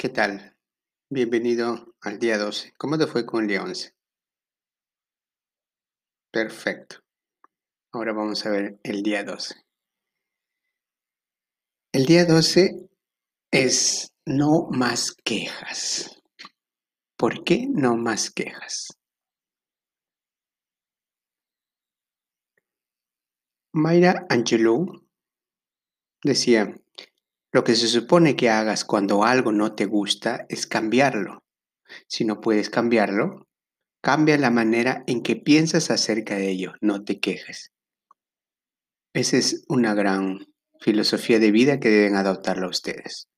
¿Qué tal? Bienvenido al día 12. ¿Cómo te fue con el día 11? Perfecto. Ahora vamos a ver el día 12. El día 12 es no más quejas. ¿Por qué no más quejas? Mayra Angelou decía, lo que se supone que hagas cuando algo no te gusta es cambiarlo. Si no puedes cambiarlo, cambia la manera en que piensas acerca de ello, no te quejes. Esa es una gran filosofía de vida que deben adoptarla ustedes.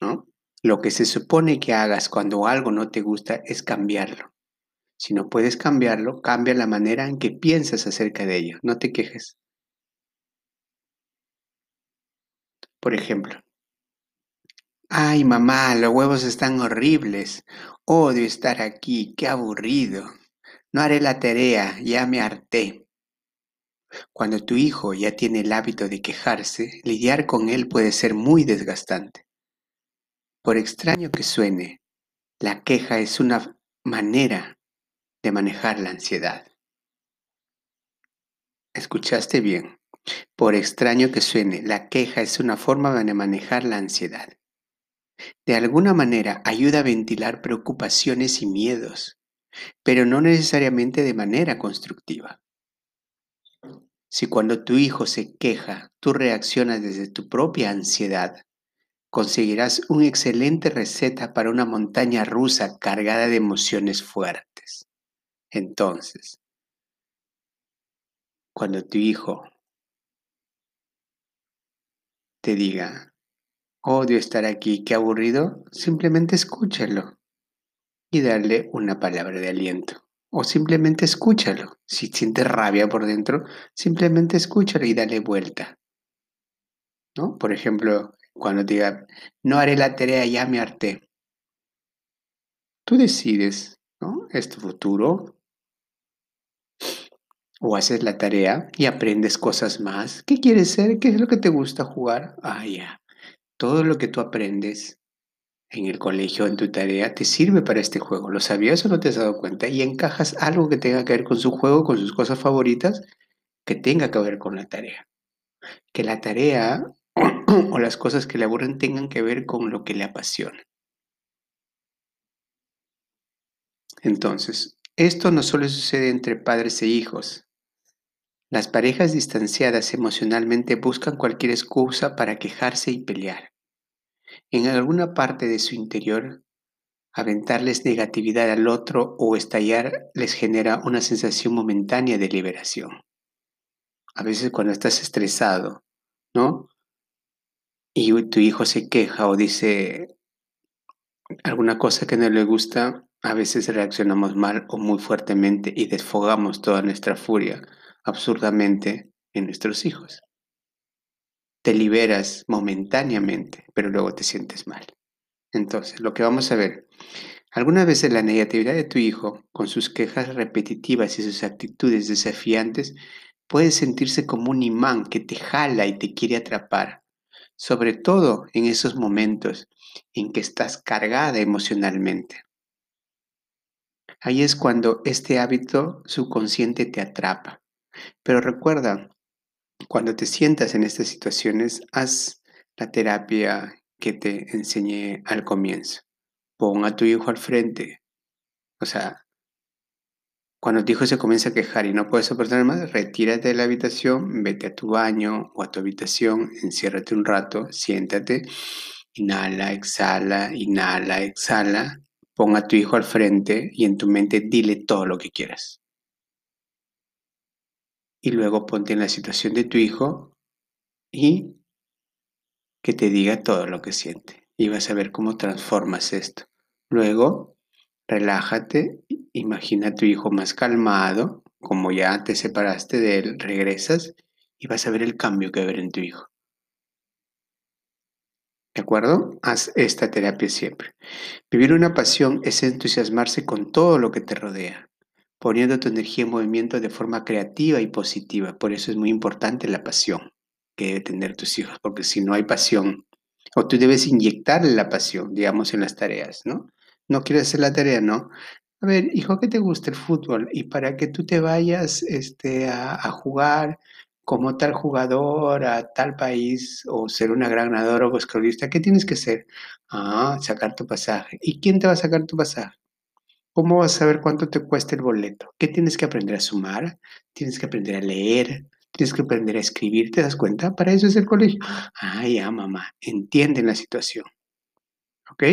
¿No? Lo que se supone que hagas cuando algo no te gusta es cambiarlo. Si no puedes cambiarlo, cambia la manera en que piensas acerca de ello, no te quejes. Por ejemplo, ay mamá, los huevos están horribles. Odio estar aquí, qué aburrido. No haré la tarea, ya me harté. Cuando tu hijo ya tiene el hábito de quejarse, lidiar con él puede ser muy desgastante. Por extraño que suene, la queja es una manera de manejar la ansiedad. ¿Escuchaste bien? Por extraño que suene, la queja es una forma de manejar la ansiedad. De alguna manera ayuda a ventilar preocupaciones y miedos, pero no necesariamente de manera constructiva. Si cuando tu hijo se queja, tú reaccionas desde tu propia ansiedad, conseguirás una excelente receta para una montaña rusa cargada de emociones fuertes. Entonces, cuando tu hijo te diga, odio estar aquí, qué aburrido, simplemente escúchalo y darle una palabra de aliento. O simplemente escúchalo. Si sientes rabia por dentro, simplemente escúchalo y dale vuelta. ¿No? Por ejemplo, cuando diga, no haré la tarea, ya me harté. Tú decides, ¿no? Es tu futuro, o haces la tarea y aprendes cosas más. ¿Qué quieres ser? ¿Qué es lo que te gusta jugar? Ah, ya. Todo lo que tú aprendes en el colegio, en tu tarea, te sirve para este juego. ¿Lo sabías o no te has dado cuenta? Y encajas algo que tenga que ver con su juego, con sus cosas favoritas, que tenga que ver con la tarea. Que la tarea o las cosas que le aburren tengan que ver con lo que le apasiona. Entonces, esto no solo sucede entre padres e hijos, las parejas distanciadas emocionalmente buscan cualquier excusa para quejarse y pelear. En alguna parte de su interior, aventarles negatividad al otro o estallar les genera una sensación momentánea de liberación. A veces cuando estás estresado, ¿no? Y tu hijo se queja o dice alguna cosa que no le gusta, a veces reaccionamos mal o muy fuertemente y desfogamos toda nuestra furia absurdamente en nuestros hijos. Te liberas momentáneamente, pero luego te sientes mal. Entonces, lo que vamos a ver, algunas veces la negatividad de tu hijo, con sus quejas repetitivas y sus actitudes desafiantes, puede sentirse como un imán que te jala y te quiere atrapar, sobre todo en esos momentos en que estás cargada emocionalmente. Ahí es cuando este hábito subconsciente te atrapa pero recuerda, cuando te sientas en estas situaciones, haz la terapia que te enseñé al comienzo. Pon a tu hijo al frente. O sea, cuando tu hijo se comienza a quejar y no puede soportar más, retírate de la habitación, vete a tu baño o a tu habitación, enciérrate un rato, siéntate, inhala, exhala, inhala, exhala. Pon a tu hijo al frente y en tu mente dile todo lo que quieras y luego ponte en la situación de tu hijo y que te diga todo lo que siente. Y vas a ver cómo transformas esto. Luego, relájate, imagina a tu hijo más calmado, como ya te separaste de él, regresas y vas a ver el cambio que va a haber en tu hijo. ¿De acuerdo? Haz esta terapia siempre. Vivir una pasión es entusiasmarse con todo lo que te rodea poniendo tu energía en movimiento de forma creativa y positiva. Por eso es muy importante la pasión que debe tener tus hijos, porque si no hay pasión O tú debes inyectarle la pasión, digamos, en las tareas, ¿no? No quieres hacer la tarea, ¿no? A ver, hijo, ¿qué te gusta el fútbol? Y para que tú te vayas este, a, jugar como tal jugador a tal país o ser una gran ganadora o esclavista, ¿qué tienes que hacer? Ah, sacar tu pasaje. ¿Y quién te va a sacar tu pasaje? ¿Cómo vas a saber cuánto te cuesta el boleto? ¿Qué tienes que aprender a sumar? Tienes que aprender a leer, tienes que aprender a escribir, ¿te das cuenta? Para eso es el colegio. Ah, ya, mamá, entienden la situación. ¿Ok?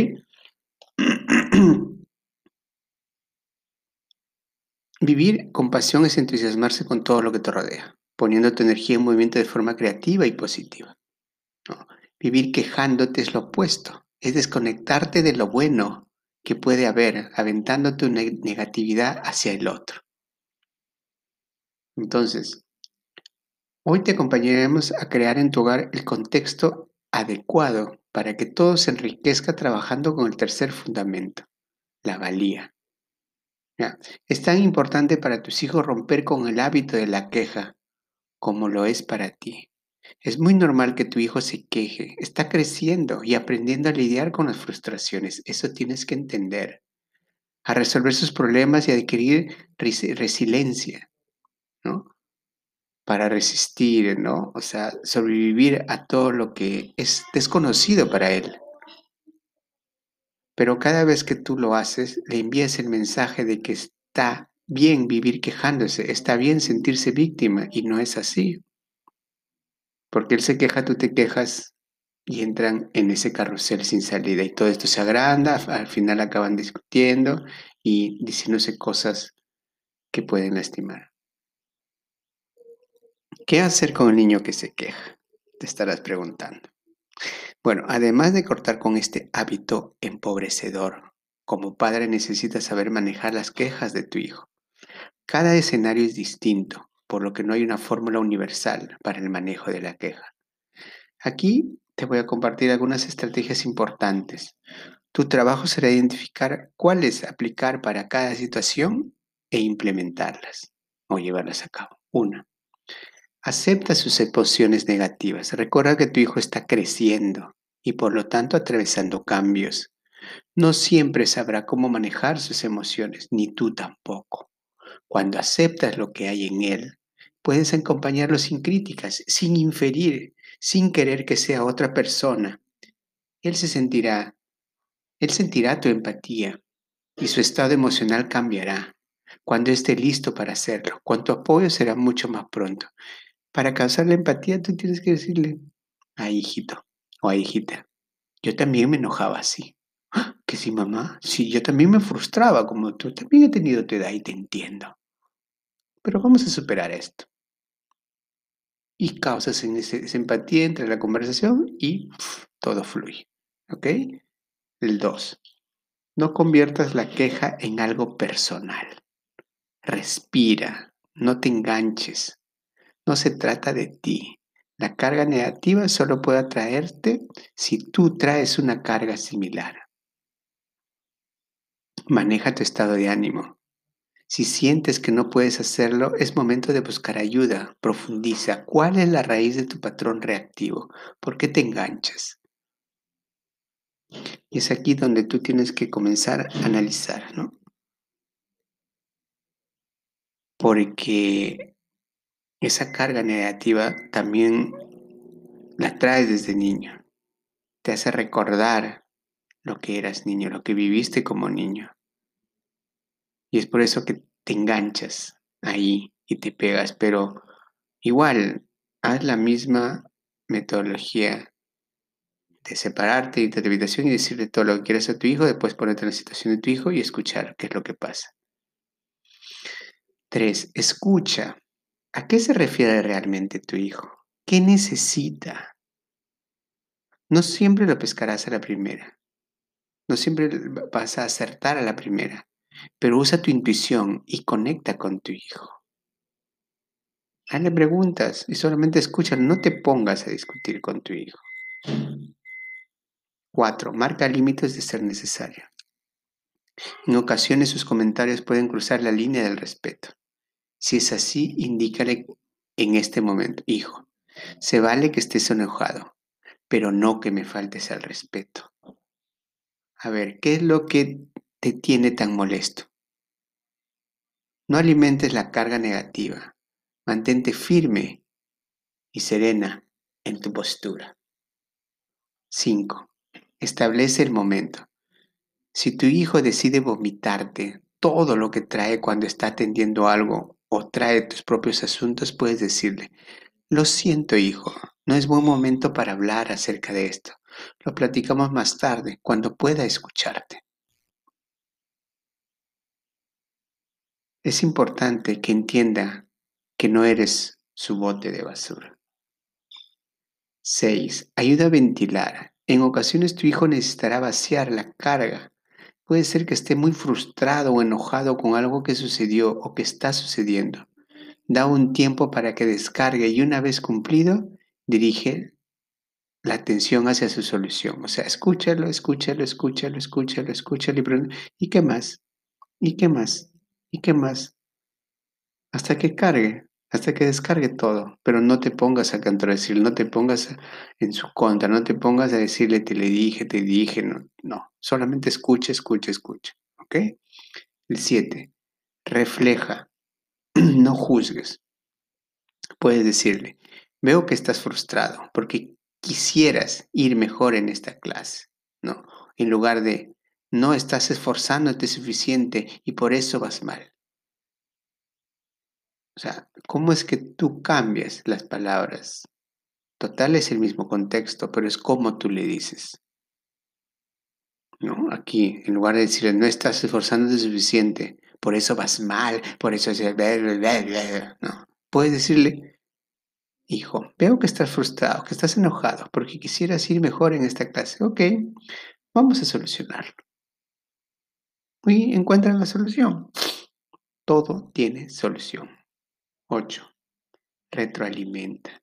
Vivir con pasión es entusiasmarse con todo lo que te rodea, poniendo tu energía en movimiento de forma creativa y positiva. Vivir quejándote es lo opuesto, es desconectarte de lo bueno que puede haber, aventando tu negatividad hacia el otro. Entonces, hoy te acompañaremos a crear en tu hogar el contexto adecuado para que todo se enriquezca trabajando con el tercer fundamento, la valía. Es tan importante para tus hijos romper con el hábito de la queja como lo es para ti. Es muy normal que tu hijo se queje, está creciendo y aprendiendo a lidiar con las frustraciones. Eso tienes que entender. A resolver sus problemas y adquirir resiliencia, ¿no? Para resistir, ¿no? O sea, sobrevivir a todo lo que es desconocido para él. Pero cada vez que tú lo haces, le envías el mensaje de que está bien vivir quejándose, está bien sentirse víctima y no es así. Porque él se queja, tú te quejas y entran en ese carrusel sin salida y todo esto se agranda, al final acaban discutiendo y diciéndose cosas que pueden lastimar. ¿Qué hacer con el niño que se queja? Te estarás preguntando. Bueno, además de cortar con este hábito empobrecedor, como padre necesitas saber manejar las quejas de tu hijo. Cada escenario es distinto, por lo que no hay una fórmula universal para el manejo de la queja. Aquí te voy a compartir algunas estrategias importantes. Tu trabajo será identificar cuáles aplicar para cada situación e implementarlas o llevarlas a cabo. Una, Acepta sus emociones negativas. Recuerda que tu hijo está creciendo y por lo tanto atravesando cambios. No siempre sabrá cómo manejar sus emociones, ni tú tampoco. Cuando aceptas lo que hay en él, puedes acompañarlo sin críticas, sin inferir, sin querer que sea otra persona. Él se sentirá, él sentirá tu empatía y su estado emocional cambiará cuando esté listo para hacerlo, cuando tu apoyo será mucho más pronto. Para causar la empatía, tú tienes que decirle, ay, hijito o ay, hijita, yo también me enojaba así. ¡Ah! Que sí, mamá, sí, yo también me frustraba como tú, también he tenido tu edad y te entiendo. Pero vamos a superar esto. Y causas esa empatía entre la conversación y todo fluye. ¿Ok? El 2. No conviertas la queja en algo personal. Respira, no te enganches. No se trata de ti. La carga negativa solo puede atraerte si tú traes una carga similar. Maneja tu estado de ánimo. Si sientes que no puedes hacerlo, es momento de buscar ayuda. Profundiza. ¿Cuál es la raíz de tu patrón reactivo? ¿Por qué te enganchas? Y es aquí donde tú tienes que comenzar a analizar, ¿no? Porque esa carga negativa también la traes desde niño. Te hace recordar lo que eras niño, lo que viviste como niño. Y es por eso que te enganchas ahí y te pegas, pero igual, haz la misma metodología de separarte de tu habitación y decirle todo lo que quieres a tu hijo, después ponerte en la situación de tu hijo y escuchar qué es lo que pasa. Tres, escucha. ¿A qué se refiere realmente tu hijo? ¿Qué necesita? No siempre lo pescarás a la primera. No siempre vas a acertar a la primera. Pero usa tu intuición y conecta con tu hijo. Hazle preguntas y solamente escucha. No te pongas a discutir con tu hijo. 4. Marca límites de ser necesario. En ocasiones sus comentarios pueden cruzar la línea del respeto. Si es así, indícale en este momento, hijo, se vale que estés enojado, pero no que me faltes al respeto. A ver, ¿qué es lo que te tiene tan molesto? No alimentes la carga negativa. Mantente firme y serena en tu postura. 5. Establece el momento. Si tu hijo decide vomitarte todo lo que trae cuando está atendiendo algo o trae tus propios asuntos, puedes decirle, lo siento hijo, no es buen momento para hablar acerca de esto. Lo platicamos más tarde, cuando pueda escucharte. Es importante que entienda que no eres su bote de basura. 6. Ayuda a ventilar. En ocasiones tu hijo necesitará vaciar la carga. Puede ser que esté muy frustrado o enojado con algo que sucedió o que está sucediendo. Da un tiempo para que descargue y una vez cumplido, dirige la atención hacia su solución. O sea, escúchalo, escúchalo, escúchalo, escúchalo, escúchalo. ¿Y, ¿y qué más? ¿Y qué más? ¿Y qué más? Hasta que cargue, hasta que descargue todo. Pero no te pongas a contradecir, no te pongas en su contra, no te pongas a decirle te le dije, te dije. No, no. solamente escucha, escucha, escucha. ¿Ok? El 7. Refleja, no juzgues. Puedes decirle, veo que estás frustrado porque quisieras ir mejor en esta clase, ¿no? En lugar de, no estás esforzándote suficiente y por eso vas mal. O sea, ¿cómo es que tú cambias las palabras? Total es el mismo contexto, pero es como tú le dices. ¿No? Aquí, en lugar de decirle, no estás esforzándote suficiente, por eso vas mal, por eso es... No. Puedes decirle, hijo, veo que estás frustrado, que estás enojado, porque quisieras ir mejor en esta clase. Ok, vamos a solucionarlo y encuentran la solución. Todo tiene solución. 8. Retroalimenta.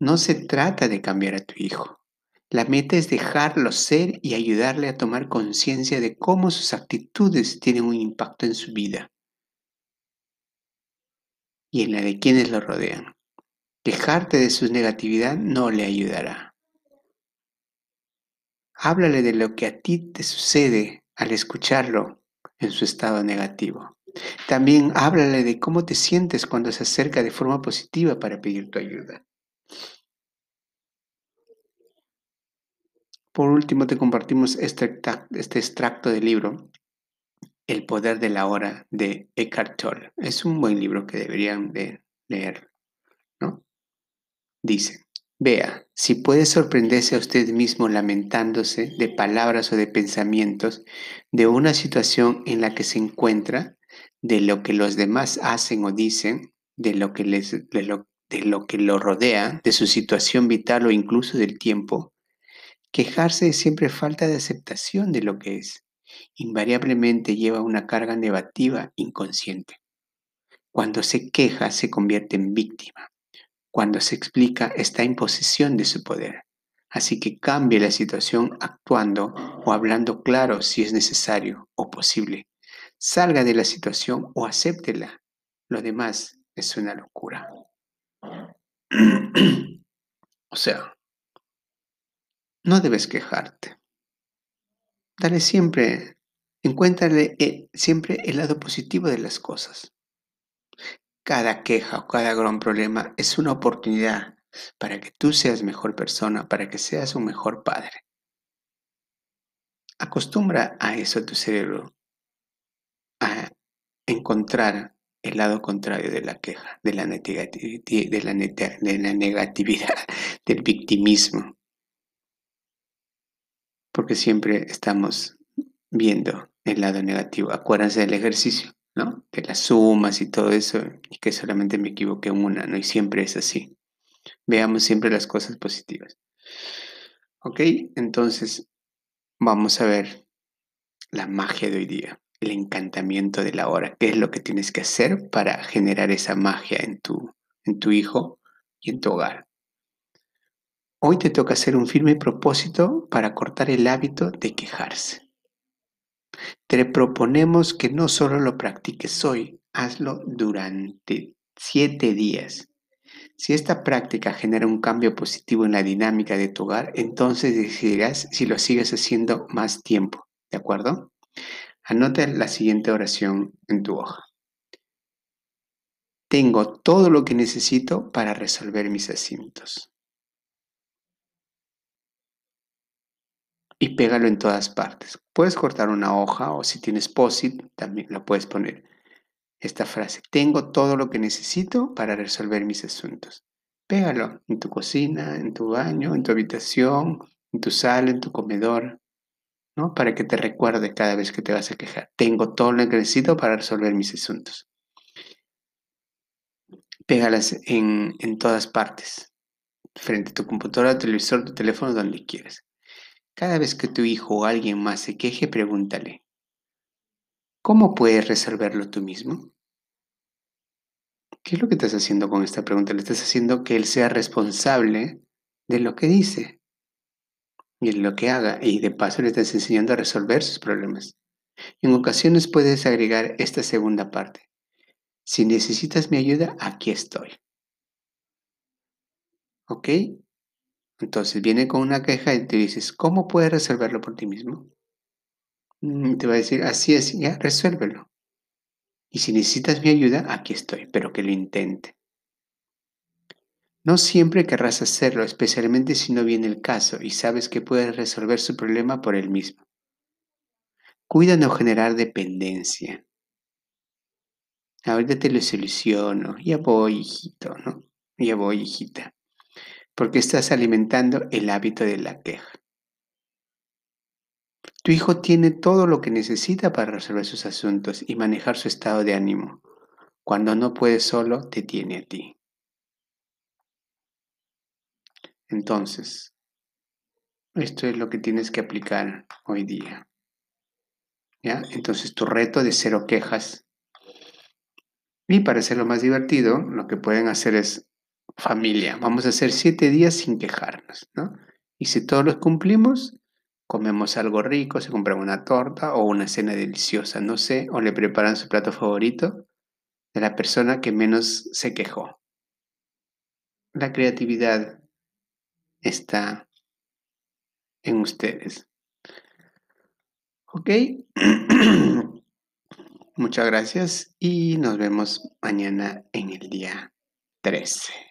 No se trata de cambiar a tu hijo. La meta es dejarlo ser y ayudarle a tomar conciencia de cómo sus actitudes tienen un impacto en su vida y en la de quienes lo rodean. Quejarte de su negatividad no le ayudará. Háblale de lo que a ti te sucede al escucharlo en su estado negativo. También háblale de cómo te sientes cuando se acerca de forma positiva para pedir tu ayuda. Por último, te compartimos este, este extracto del libro, El poder de la hora de Eckhart Tolle. Es un buen libro que deberían de leer. ¿no? Dice, Vea, si puede sorprenderse a usted mismo lamentándose de palabras o de pensamientos de una situación en la que se encuentra, de lo que los demás hacen o dicen, de lo que, les, de lo, de lo, que lo rodea, de su situación vital o incluso del tiempo, quejarse es siempre falta de aceptación de lo que es. Invariablemente lleva una carga negativa inconsciente. Cuando se queja se convierte en víctima cuando se explica, está en posesión de su poder. Así que cambie la situación actuando o hablando claro si es necesario o posible. Salga de la situación o acéptela. Lo demás es una locura. o sea, no debes quejarte. Dale siempre, encuéntrale eh, siempre el lado positivo de las cosas. Cada queja o cada gran problema es una oportunidad para que tú seas mejor persona, para que seas un mejor padre. Acostumbra a eso tu cerebro, a encontrar el lado contrario de la queja, de la, de la, de la negatividad, del victimismo. Porque siempre estamos viendo el lado negativo. Acuérdense del ejercicio. ¿No? De las sumas y todo eso, y que solamente me equivoqué una, ¿no? Y siempre es así. Veamos siempre las cosas positivas. ¿Ok? Entonces, vamos a ver la magia de hoy día, el encantamiento de la hora. ¿Qué es lo que tienes que hacer para generar esa magia en tu, en tu hijo y en tu hogar? Hoy te toca hacer un firme propósito para cortar el hábito de quejarse. Te proponemos que no solo lo practiques hoy, hazlo durante siete días. Si esta práctica genera un cambio positivo en la dinámica de tu hogar, entonces decidirás si lo sigues haciendo más tiempo, ¿de acuerdo? Anota la siguiente oración en tu hoja. Tengo todo lo que necesito para resolver mis asuntos. Y pégalo en todas partes. Puedes cortar una hoja o si tienes POSIT también la puedes poner esta frase. Tengo todo lo que necesito para resolver mis asuntos. Pégalo en tu cocina, en tu baño, en tu habitación, en tu sala, en tu comedor, ¿no? Para que te recuerde cada vez que te vas a quejar. Tengo todo lo que necesito para resolver mis asuntos. Pégalas en, en todas partes, frente a tu computadora, tu televisor, tu teléfono, donde quieras. Cada vez que tu hijo o alguien más se queje, pregúntale, ¿Cómo puedes resolverlo tú mismo? ¿Qué es lo que estás haciendo con esta pregunta? Le estás haciendo que él sea responsable de lo que dice y de lo que haga. Y de paso le estás enseñando a resolver sus problemas. En ocasiones puedes agregar esta segunda parte. Si necesitas mi ayuda, aquí estoy. ¿Ok? Entonces viene con una queja y te dices, ¿cómo puedes resolverlo por ti mismo? Mm, te va a decir, así es, ya, resuélvelo. Y si necesitas mi ayuda, aquí estoy, pero que lo intente. No siempre querrás hacerlo, especialmente si no viene el caso y sabes que puedes resolver su problema por él mismo. Cuida no generar dependencia. Ahorita te lo soluciono. Ya voy, hijito, ¿no? Ya voy, hijita. Porque estás alimentando el hábito de la queja. Tu hijo tiene todo lo que necesita para resolver sus asuntos y manejar su estado de ánimo. Cuando no puede solo, te tiene a ti. Entonces, esto es lo que tienes que aplicar hoy día. ¿Ya? Entonces, tu reto de cero quejas. Y para hacerlo más divertido, lo que pueden hacer es familia. Vamos a hacer siete días sin quejarnos, ¿no? Y si todos los cumplimos, comemos algo rico, se compra una torta o una cena deliciosa, no sé, o le preparan su plato favorito de la persona que menos se quejó. La creatividad está en ustedes. ¿Ok? Muchas gracias y nos vemos mañana en el día 13.